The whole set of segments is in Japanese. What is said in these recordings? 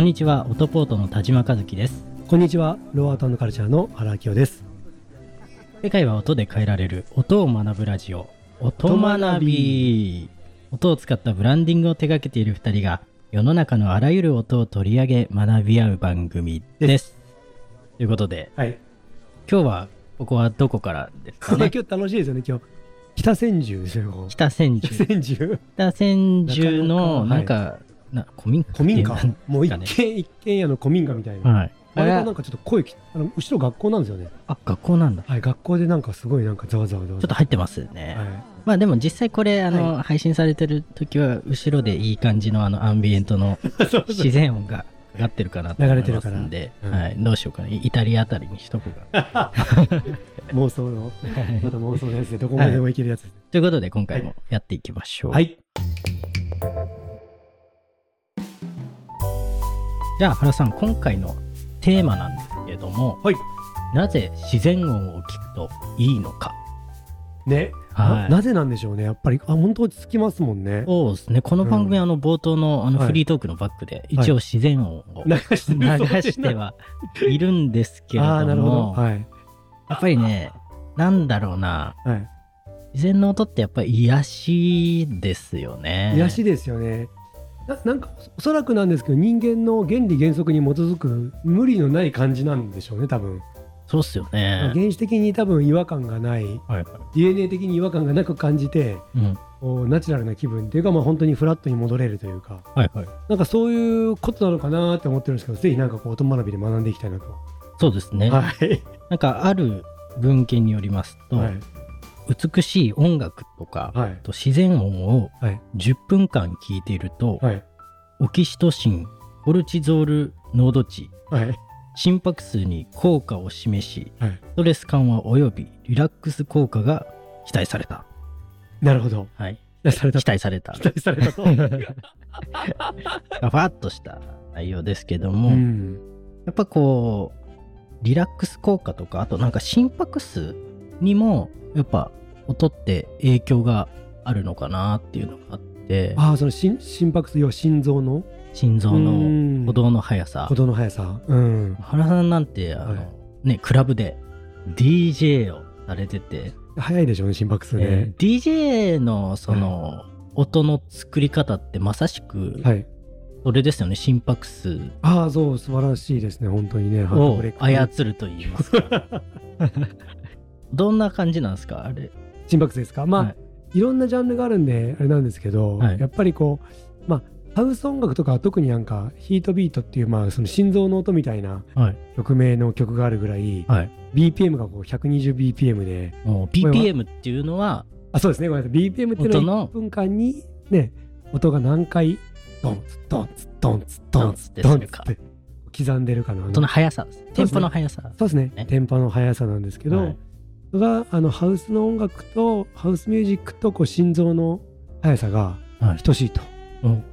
こんにちは、オトポートの田島和樹です。こんにちは、ローアートカルチャーの原明夫です。世界は音で変えられる音を学ぶラジオ、音学び。音を使ったブランディングを手掛けている二人が、世の中のあらゆる音を取り上げ学び合う番組です。ということで、はい。今日は、ここはどこからですかね？今日楽しいですよね、今日。北千住ですよ、北千北住。千住。北千住の、なんか、な古民家？古民家？もう一軒一軒家の古民家みたいな。はい。あれがなんかちょっと声き、あの、後ろ学校なんですよね。あ、学校なんだ。はい、学校でなんかすごいなんかざわざわざわちょっと入ってますね。はい。まあでも実際これ、あの、は配信されてる時は、後ろでいい感じのあの、アンビエントの自然音が上がってるかなと思いますんで、流れてるからうんはい、どうしようかな。イタリアあたりにしとこうか妄想の、な。はいまた妄想のやつでどこまでもいけるやつです。ということで、今回もやっていきましょう。はい。じゃあ、原さん、今回のテーマなんですけれども、はい。なぜ自然音を聞くといいのか。ね。はいななぜなんでしょうね。やっぱり、あ、本当落ち着きますもんね。そうですね。この番組、うんあの、冒頭のあのはいフリートークのバックで、一応自然音を流しては いるんですけれああ、どなるほど。も、はい。やっぱりね、なんだろうな、はい。自然の音ってやっぱり癒しですよね。癒しですよね。ななんかおそらくなんですけど人間の原理原則に基づく無理のない感じなんでしょうね多分、そうっすよね。原始的に多分違和感がないはい。DNA 的に違和感がなく感じてうん。こうナチュラルな気分っていうか、まあ、本当にフラットに戻れるというかはいはい。なんかそういうことなのかなって思ってるんですけどぜひなんかこう音学びで学んでいきたいなと。そうですね。はい、なんかある文献によりますと、はい美しい音楽とか、はいと自然音をはい10分間聞いていると、はいオキシトシン、コルチゾール濃度値、はい心拍数に効果を示し、はいストレス緩和及びリラックス効果が期待された。なるほどはい。期待された期待された。と。ふわっとした内容ですけどうも、んやっぱこう、リラックス効果とか、あとなんか心拍数にも、やっぱ音って影響があるのかなっていうのがあって、ああその心心拍数要は心臓の？心臓のうん鼓動の速さ鼓。動の速さ。うん原さんなんて、あの、はいね、クラブで DJ をされてて、早いでしょうね心拍数ね。えー DJ のその、音の作り方ってまさしく、はい。それですよね、心拍数ああ、そう、素晴らしいですね、本当にね。を操ると言いますか。どんな感じなんですか？あれ。心拍数ですか？まあ、はいい、ろんなジャンルがあるんで、あれなんですけど、はいやっぱりこう、まあ、ハウス音楽とかは特になんか、ヒートビートっていう、まあ、その心臓の音みたいなはい。曲名の曲があるぐらい、はい。BPM がこう 120bpm で、BPM っていうのは、あ、そうですね、ごめんなさい。BPM っていうのは1分間に、ね、音が何回、ドンツ、ドンツ、ドンツ、ドンツ、ドンツって刻んでるかな。音の速さです。テンポの速さ。そうですねね。テンポの速さなんですけど、はいがあのハウスの音楽とハウスミュージックとこう心臓の速さがはい等しいと。うん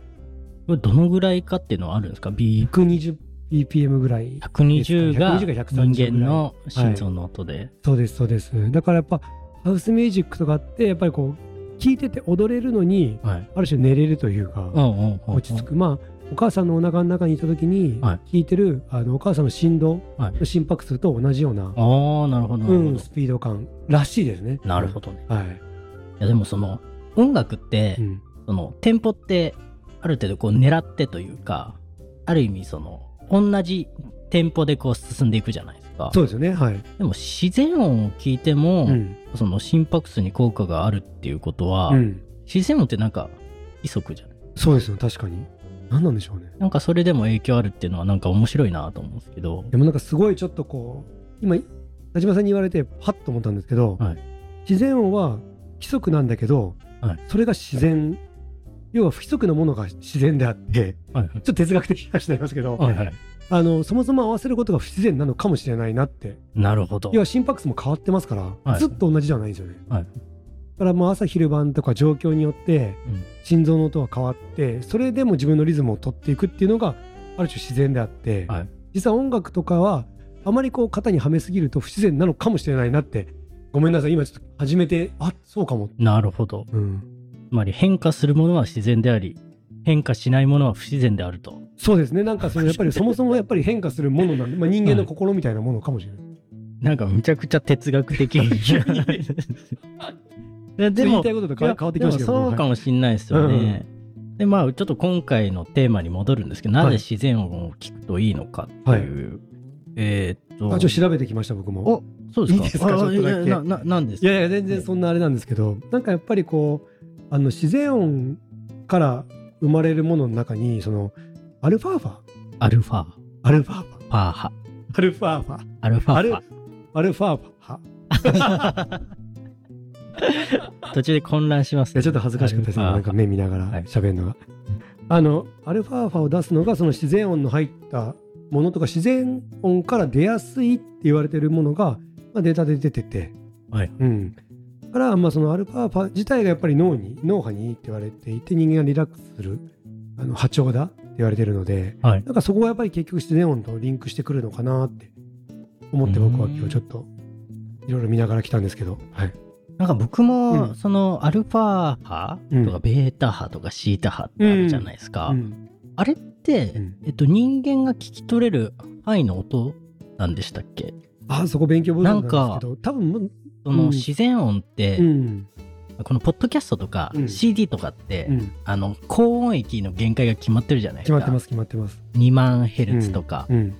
これどのぐらいかっていうのはあるんですか ?B、120bpm ぐらい。120が120が130人間の心臓の音で。そうです、そうです。だからやっぱハウスミュージックとかってやっぱりこう聴いてて踊れるのにはい。ある種寝れるというか、うんうんうんうん落ち着く。まあお母さんのお腹の中にいた時にはい聴いてる、あのお母さんの心臓はいの心拍数と同じような、ああ、なるほど。うん、スピード感らしいですね。なるほどね。ど。はい。いやでもその、音楽って、うんその、テンポって、ある程度こう狙ってというか、ある意味その、同じテンポでこう進んでいくじゃないですか。そうですよね。はい。でも自然音を聞いても、うんその心拍数に効果があるっていうことは、うん自然音ってなんか、規則じゃない？そうですよ、確かに。何なんでしょうね。なんかそれでも影響あるっていうのはなんか面白いなと思うんですけど。でもなんかすごいちょっとこう、今、田島さんに言われて、はっと思ったんですけど、はい自然音は規則なんだけど、はいそれが自然、要は不規則なものが自然であって、はいはいちょっと哲学的な話になりますけど、はいはい。あのそもそも合わせることが不自然なのかもしれないなって。なるほど。要は心拍数も変わってますから、はいずっと同じじゃないんですよね。からもう朝昼晩とか状況によってうん心臓の音は変わってそれでも自分のリズムを取っていくっていうのがある種自然であって、はい実は音楽とかはあまりこう型にはめすぎると不自然なのかもしれないなってごめんなさい今ちょっと始めてあそうかも、なるほど。うん、つまり変化するものは自然であり、変化しないものは不自然であると。そうですねなんかそのやっぱりそもそもやっぱり変化するものなんで、まあ、人間の心みたいなものかもしれない。なんかむちゃくちゃ哲学的に。でででもも言いたいことと変わってきましたけどそうかもしんないですよね。でまあちょっと今回のテーマに戻るんですけどなぜ自然音を聞くといいのかっていう。えーっと。あちょっと調べてきました僕も。おそうですか？いいですか？あちょっとだけ。なななんですか？いやいや全然そんなあれなんですけどなんかやっぱりこうあの自然音から生まれるものの中にそのアルファーファ。アルファアルファーファ。パーハ。アルファーファ。アルファアルーフアルファーファァ 途中で混乱しますいやちょっと恥ずかしかったですねなんか目見ながらはい喋るのが、あのアルファーファを出すのがその自然音の入ったものとか自然音から出やすいって言われてるものが、まあ、データで出てて。はい。うん。だからまあそのアルファーファ自体がやっぱり脳に脳波にいいって言われていて人間がリラックスするあの波長だって言われてるのではい。なんかそこはやっぱり結局自然音とリンクしてくるのかなって思って僕は今日ちょっといろいろ見ながら来たんですけど、はい、なんか僕も、うん。そのアルファ波うん。とかベータ波とかシータ波ってあるじゃないですか、うん。あれって、うん。えっと、人間が聞き取れる範囲の音なんでしたっけ？あそこ勉強不足なんですけど多分そのうん。自然音って、うん。このポッドキャストとかうん。CD とかって、うん。あの高音域の限界が決まってるじゃないですか。決まってます決まってます。2万ヘルツとか、うん。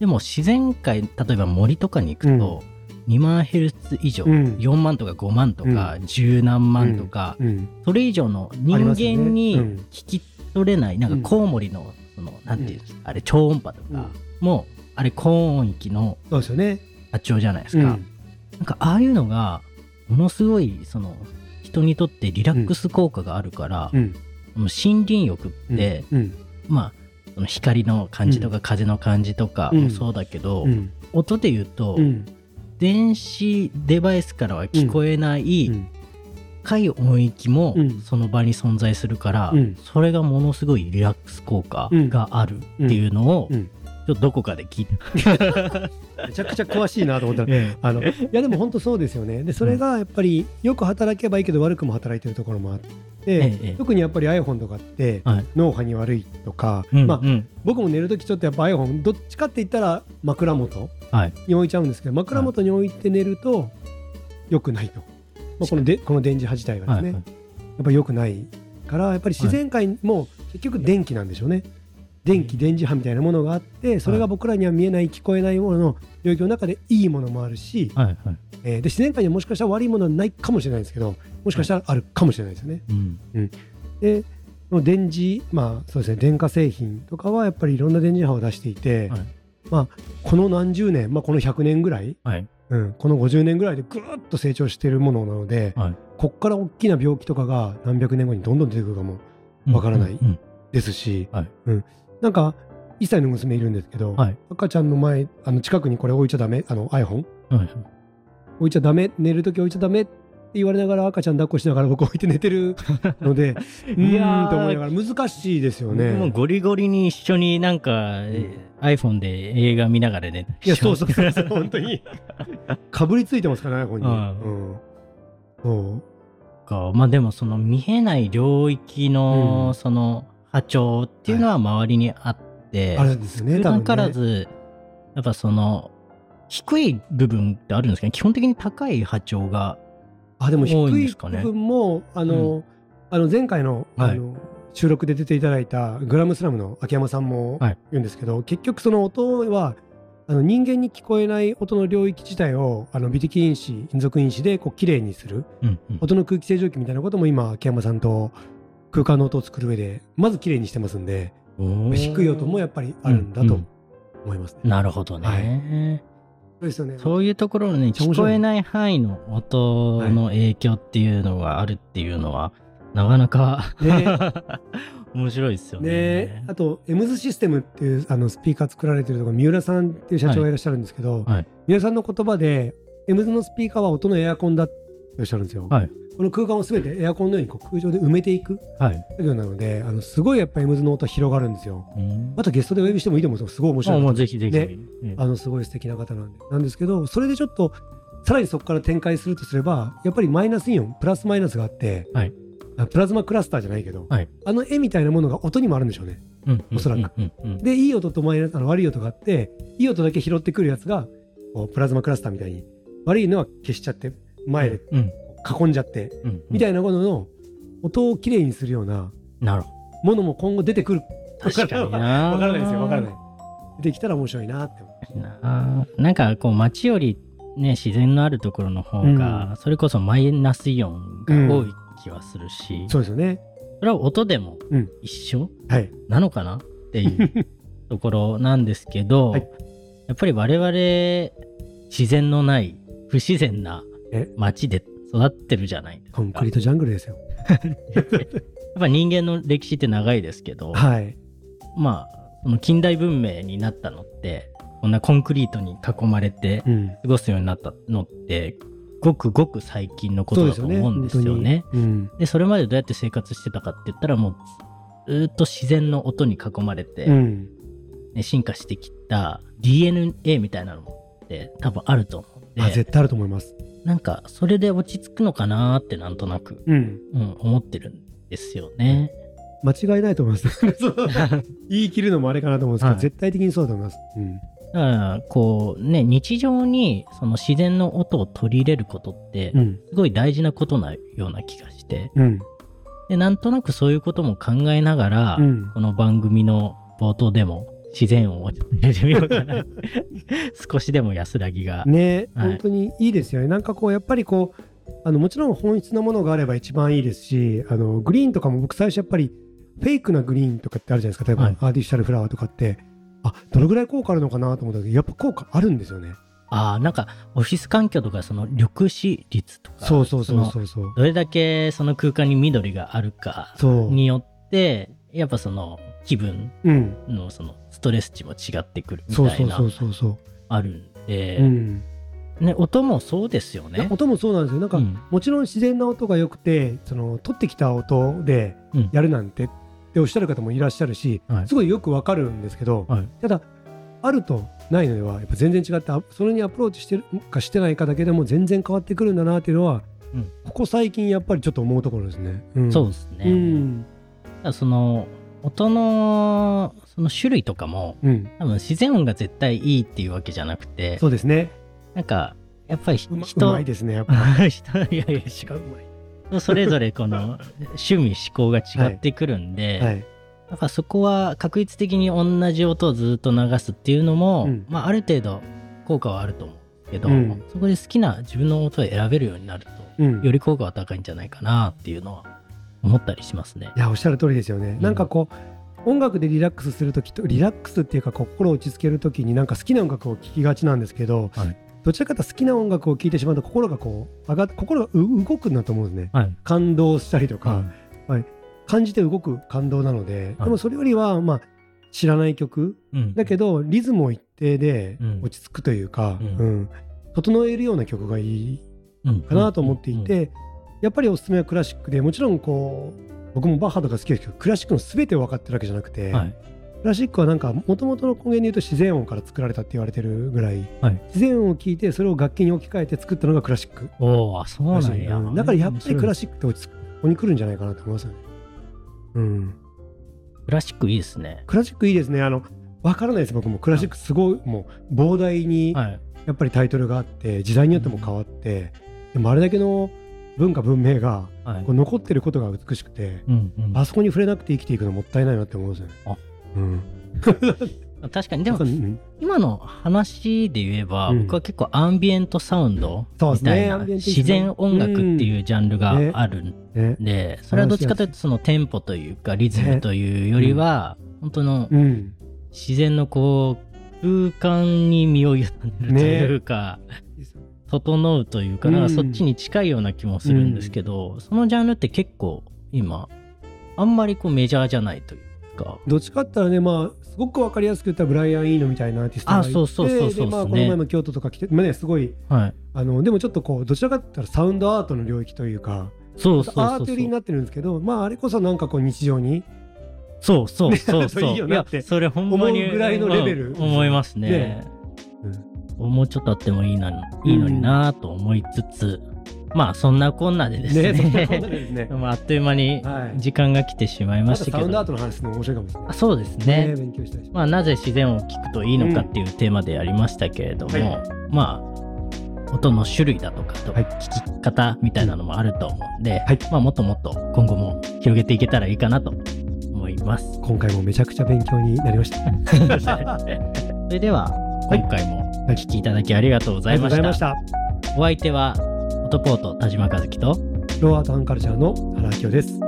でも自然界例えば森とかに行くと、2万ヘルツ以上、うん。4万とか5万とか、十何万とか、うん。それ以上の人間にうん。聞き取れない、なんかコウモリのそのなんていうんですか、あれ超音波とか、もうあれ高音域のそうですよね。波長じゃないですか、うん。なんかああいうのがものすごいその人にとってリラックス効果があるから、うん。森林浴って、うん。まあその光の感じとか風の感じとかもそうだけど、うん。音で言うと、うん電子デバイスからは聞こえないうん。深い音域もうん。その場に存在するから、うん。それがものすごいリラックス効果があるっていうのを、うん。ちょっとどこかで聞いて、めちゃくちゃ詳しいなと思った。ら あのいやでも本当そうですよね。でそれがやっぱりよく働けばいいけど悪くも働いてるところもあって、ええ特にやっぱり iPhone とかってはい。脳波に悪いとか、まあうん。うん僕も寝るときちょっとやっぱ iPhone どっちかって言ったら枕元はいに置いちゃうんですけど枕元に置いて寝ると良くないと、まあ、このでこの電磁波自体がですね、はいはい。やっぱり良くないからやっぱり自然界も結局電気なんでしょうね。電気電磁波みたいなものがあってそれが僕らには見えない聞こえないものの領域の中でいいものもあるし、はいはい。えーで自然界にはもしかしたら悪いものはないかもしれないですけどもしかしたらあるかもしれないですよね。うん。でこの電磁まあそうですね電化製品とかはやっぱりいろんな電磁波を出していて、はいまあこの何十年、まあ、この100年ぐらい、はい。うん、この50年ぐらいでぐーっと成長しているものなので、はい。こっから大きな病気とかが何百年後にどんどん出てくるかもわからないですし、なんか1歳の娘いるんですけど、はい。赤ちゃんの前あの近くにこれ置いちゃダメあの iPhone はい。はい置いちゃダメ寝るとき置いちゃダメって言われながら赤ちゃん抱っこしながら僕置いて寝てる のでういやーと思いながら難しいですよね。もうゴリゴリに一緒になんか、え iPhone で映画見ながらね。いやそうそうそう。そ う本当に。かぶりついてますからねここに。ううん。んそう。かまあでもその見えない領域の、うん。その波長っていうのは周りにあって、あるんですよね少なからねずやっぱその低い部分ってあるんですけど基本的に高い波長があでも低多い部分もあの、あの前回の,、はい。あの収録で出ていただいたグラムスラムの秋山さんもはい。言うんですけど、結局その音はあの人間に聞こえない音の領域自体をあの微滴因子陰属因子でこう綺麗にするうんうん。音の空気清浄機みたいなことも今秋山さんと空間の音を作る上でまず綺麗にしてますんで低い音もやっぱりあるんだとうん思いますね。なるほどね、そうですよね。そういうところのねめっちゃ面白い。聞こえない範囲の音の影響っていうのがあるっていうのは、なかなかね。面白いですよね。ね、あとエムズシステムっていうあのスピーカー作られてるところ三浦さんっていう社長がいらっしゃるんですけど、はい。三浦さんの言葉でエムズのスピーカーは音のエアコンだっておっしゃるんですよ。はいこの空間をすべてエアコンのようにこう空調で埋めていくはい。作業なのであのすごいやっぱエムズの音広がるんですよ。うん。またゲストでお呼びしてもいいと思うんですよすごい面白い。あもうぜひぜひ。ね。えあのすごい素敵な方なんで。なんですけどそれでちょっとさらにそこから展開するとすればやっぱりマイナスイオンプラスマイナスがあって、はい。プラズマクラスターじゃないけど、はい。あの絵みたいなものが音にもあるんでしょうね。うんおそらくうんうん。うん。でいい音とマイナスあの悪い音があっていい音だけ拾ってくるやつがこうプラズマクラスターみたいに悪いのは消しちゃって前でうん囲んじゃってうんみたいなことの音をきれいにするようなものも今後出てくる。ど確かにな。わからない。ですよ。わからない。出てきたら面白いなって思う。ななんかこう街よりね自然のあるところの方が、それこそマイナスイオンが多い気はするし、そうですよね。それは音でもうん。一緒？はい。なのかなっていう ところなんですけど、はい。やっぱり我々自然のない不自然なえ？街で育ってるじゃない。ですか。コンクリートジャングルですよ。やっぱ人間の歴史って長いですけど、はい。まあその近代文明になったのってこんなコンクリートに囲まれてうん。過ごすようになったのってごくごく最近のことだと思うんですよね。本当に。うん。でそれまでどうやって生活してたかって言ったらもうずーっと自然の音に囲まれて、うん。ね進化してきた DNA みたいなのって多分あると思うんで。あ絶対あると思いますなんかそれで落ち着くのかなってなんとなく、うん。うん、思ってるんですよね。間違いないと思います。言い切るのもあれかなと思うんですけど、はい。絶対的にそうだと思います、うん、だからこうね日常にその自然の音を取り入れることってうん。すごい大事なことなような気がして。うん。でなんとなくそういうことも考えながら、うん。この番組の冒頭でも自然音をてみようかな。少しでも安らぎが、ね、はい。本当にいいですよね。なんかこうやっぱりこうあのもちろん本質のものがあれば一番いいですしあのグリーンとかも僕最初やっぱりフェイクなグリーンとかってあるじゃないですか。例えば、はい。アーティフィシャルフラワーとかって。あどのぐらい効果あるのかなと思ったけどやっぱ効果あるんですよね。ああなんかオフィス環境とかその緑視率とかそうそうそうのそう。そうどれだけその空間に緑があるかによってやっぱその気分うんのそのストレス値も違ってくるみたいなそうそうそうそうそう。あるんで、うん。ね、音もそうですよね。音もそうなんですよ。なんか、うん。もちろん自然な音が良くてその取ってきた音でうん。やるなんてっておっしゃる方もいらっしゃるし、はい。すごいよくわかるんですけど、はい。ただあるとないのではやっぱ全然違ってあそれにアプローチしてるかしてないかだけでも全然変わってくるんだなっていうのは、うん。ここ最近やっぱりちょっと思うところですね。うん、そうですね。うん。その音のその種類とかもうん、多分自然音が絶対いいっていうわけじゃなくてそうですね。なんかやっぱりうま人うまいですねやっぱ 人いやいや違うまい。人それぞれこの趣味思考が違ってくるんで、はい。やっぱそこは確率的に同じ音をずっと流すっていうのも、うんまあ、ある程度効果はあると思うけど、うんそこで好きな自分の音を選べるようになるとうん。より効果は高いんじゃないかなっていうのは思ったりしますね。いやおっしゃる通りですよね。なんかこう音楽でリラックスするときとリラックスっていうか心を落ち着けるときになんか好きな音楽を聴きがちなんですけど、はい。どちらかというと好きな音楽を聴いてしまうと心がこう上が心がう動くんだと思うんですね。はい。感動したりとか、はい。感じて動く感動なので、はい。でもそれよりはまあ知らない曲。うん。だけどリズムを一定でうん。落ち着くというか、うん。うん。整えるような曲がいいうん。かなと思っていて、やっぱりおすすめはクラシックでもちろんこう僕もバッハとか好きですけどクラシックの全てを分かってるわけじゃなくて、はい。クラシックはなんかもともとの根源で言うと自然音から作られたって言われてるぐらい、はい。自然音を聞いてそれを楽器に置き換えて作ったのがクラシック。おおそうなんや、うんだからやっぱりクラシックってここに来るんじゃないかなと思いますよね。うん、ククラシックいいですね。クラシックいいですね。あの分からないです僕も。クラシックすごいもう膨大にはい。やっぱりタイトルがあって時代によっても変わってでもあれだけの文化文明がはい。こう残ってることが美しくてうんうん、あそこに触れなくて生きていくのもったいないなって思うんですよ。ね。あ。うん、確かに、でもう、ん。今の話で言えば、うん。僕は結構アンビエントサウンドみたいな、自然音楽っていうジャンルがあるんね。で、それはどっちかというとそのテンポというかリズムというよりは、本当のうん、自然のこう空間に身を委ねるというか、整うというか、なんかそっちに近いような気もするんですけど、そのジャンルって結構今あんまりこうメジャーじゃないというか。どっちかって言ったらねまあすごく分かりやすく言ったらブライアン・イーノみたいなアーティストがいてあそうそうそうそう。でまあ、この前も京都とか来て、まあね、すごいはい。あのでもちょっとこうどちらかって言ったらサウンドアートの領域というかそうそうアート寄りになってるんですけどまああれこそなんかこう日常にそうそうそうそう。いいよなってやそれほんまに思うぐらいのレベル。うん思いますね。ねもうちょっとあってもいいな、いいのになと思いつつ、まあそんなこんなでですね。ねそんなことでですね。まああっという間にはい。時間が来てしまいまましたたけど、サウンドアートの話面白いかもしれないあそうですね。ね勉強したりし。まあ、なぜ自然を聞くといいのかっていうテーマでやりましたけれども、はまあ音の種類だとかとはい聞き方みたいなのもあると思うんで、はい。まあ、もっともっと今後も広げていけたらいいかなと思います。今回もめちゃくちゃ勉強になりました。それでは今回もお聞きいただきありがとうございました。お相手はオトポート田島和樹とローアートアンカルチャーの原明夫です